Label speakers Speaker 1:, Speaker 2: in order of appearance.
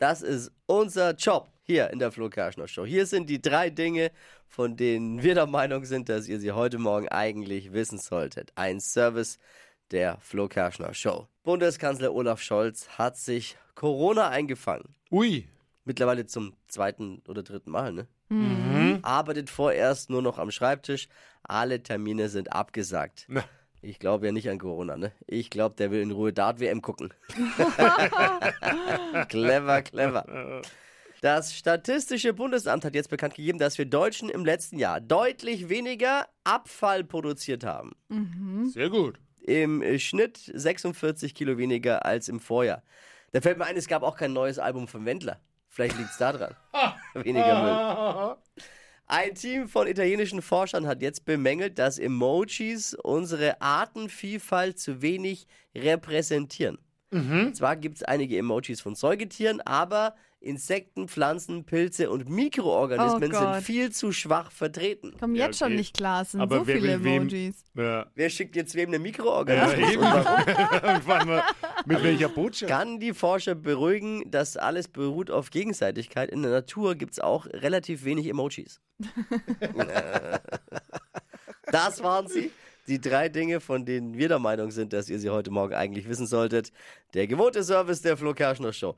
Speaker 1: Das ist unser Job hier in der Flo Kerschner Show. Hier sind die drei Dinge, von denen wir der Meinung sind, dass ihr sie heute Morgen eigentlich wissen solltet. Ein Service der Flo Kerschner Show. Bundeskanzler Olaf Scholz hat sich Corona eingefangen.
Speaker 2: Ui.
Speaker 1: Mittlerweile zum zweiten oder dritten Mal, ne? Arbeitet vorerst nur noch am Schreibtisch. Alle Termine sind abgesagt.
Speaker 2: Na.
Speaker 1: Ich glaube ja nicht an Corona, ne? Ich glaube, der will in Ruhe Dart-WM gucken. clever, clever. Das Statistische Bundesamt hat jetzt bekannt gegeben, dass wir Deutschen im letzten Jahr deutlich weniger Abfall produziert haben.
Speaker 2: Sehr gut.
Speaker 1: Im Schnitt 46 Kilo weniger als im Vorjahr. Da fällt mir ein, es gab auch kein neues Album von Wendler. Vielleicht liegt es da dran. weniger Müll. Ein Team von italienischen Forschern hat jetzt bemängelt, dass Emojis unsere Artenvielfalt zu wenig repräsentieren. Und zwar gibt es einige Emojis von Säugetieren, aber Insekten, Pflanzen, Pilze und Mikroorganismen
Speaker 3: Oh Gott.
Speaker 1: sind viel zu schwach vertreten.
Speaker 3: Komm
Speaker 2: Ja,
Speaker 3: jetzt schon
Speaker 2: okay.
Speaker 3: nicht klar, es sind
Speaker 2: Aber
Speaker 3: so
Speaker 2: wer
Speaker 3: viele
Speaker 2: will wem-
Speaker 3: Emojis.
Speaker 2: Ja.
Speaker 1: Wer schickt jetzt wem eine
Speaker 2: Ja,
Speaker 1: Mikroorganismus?
Speaker 2: eben. Vor allem, mit welcher Botschaft?
Speaker 1: Kann die Forscher beruhigen, dass alles beruht auf Gegenseitigkeit. In der Natur gibt es auch relativ wenig Emojis. das waren sie. Die drei Dinge, von denen wir der Meinung sind, dass ihr sie heute Morgen eigentlich wissen solltet. Der gewohnte Service der Flo Kerschner Show.